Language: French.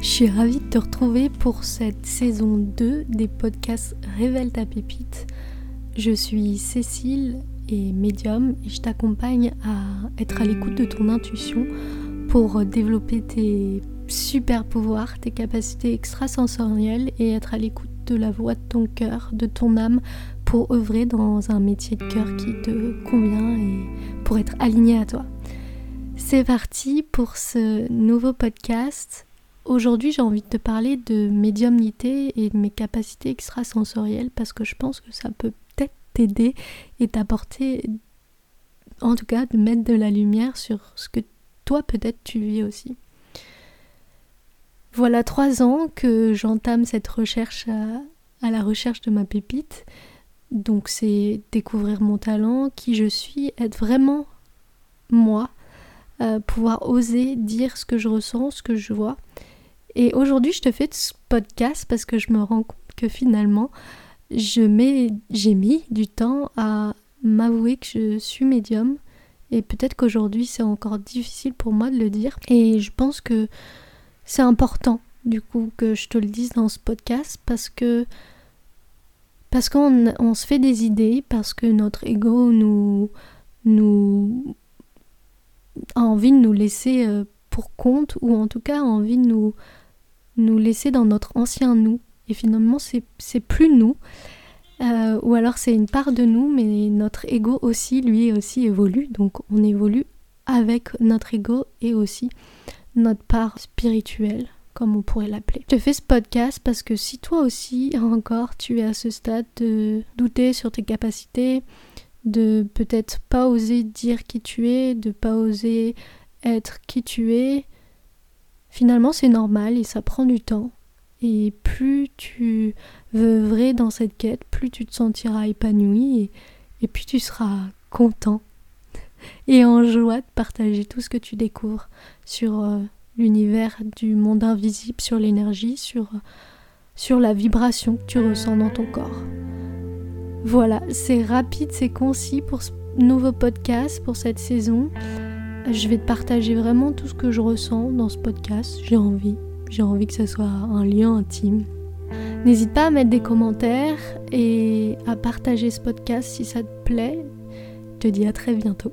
Je suis ravie de te retrouver pour cette saison 2 des podcasts Révèle ta pépite. Je suis Cécile et médium et je t'accompagne à être à l'écoute de ton intuition pour développer tes super pouvoirs, tes capacités extrasensorielles et être à l'écoute de la voix de ton cœur, de ton âme pour œuvrer dans un métier de cœur qui te convient et pour être aligné à toi. C'est parti pour ce nouveau podcast Aujourd'hui, j'ai envie de te parler de médiumnité et de mes capacités extrasensorielles parce que je pense que ça peut peut-être t'aider et t'apporter, en tout cas, de mettre de la lumière sur ce que toi peut-être tu vis aussi. Voilà trois ans que j'entame cette recherche à, la recherche de ma pépite. Donc c'est découvrir mon talent, qui je suis, être vraiment moi, euh, pouvoir oser dire ce que je ressens, ce que je vois. Et aujourd'hui, je te fais ce podcast parce que je me rends compte que finalement, j'ai mis du temps à m'avouer que je suis médium. Et peut-être qu'aujourd'hui, c'est encore difficile pour moi de le dire. Et je pense que c'est important, du coup, que je te le dise dans ce podcast parce que. Parce qu'on on se fait des idées, parce que notre ego nous, nous a envie de nous laisser euh, pour compte, ou en tout cas a envie de nous, nous laisser dans notre ancien nous. Et finalement, c'est plus nous. Euh, ou alors c'est une part de nous, mais notre ego aussi, lui aussi évolue. Donc on évolue avec notre ego et aussi notre part spirituelle, comme on pourrait l'appeler. Je fais ce podcast parce que si toi aussi, encore, tu es à ce stade de douter sur tes capacités, de peut-être pas oser dire qui tu es, de pas oser être qui tu es, Finalement, c'est normal et ça prend du temps. Et plus tu veux dans cette quête, plus tu te sentiras épanoui et, puis tu seras content et en joie de partager tout ce que tu découvres sur euh, l'univers du monde invisible, sur l'énergie, sur, sur la vibration que tu ressens dans ton corps. Voilà, c'est rapide, c'est concis pour ce nouveau podcast, pour cette saison. Je vais te partager vraiment tout ce que je ressens dans ce podcast. J'ai envie. J'ai envie que ce soit un lien intime. N'hésite pas à mettre des commentaires et à partager ce podcast si ça te plaît. Je te dis à très bientôt.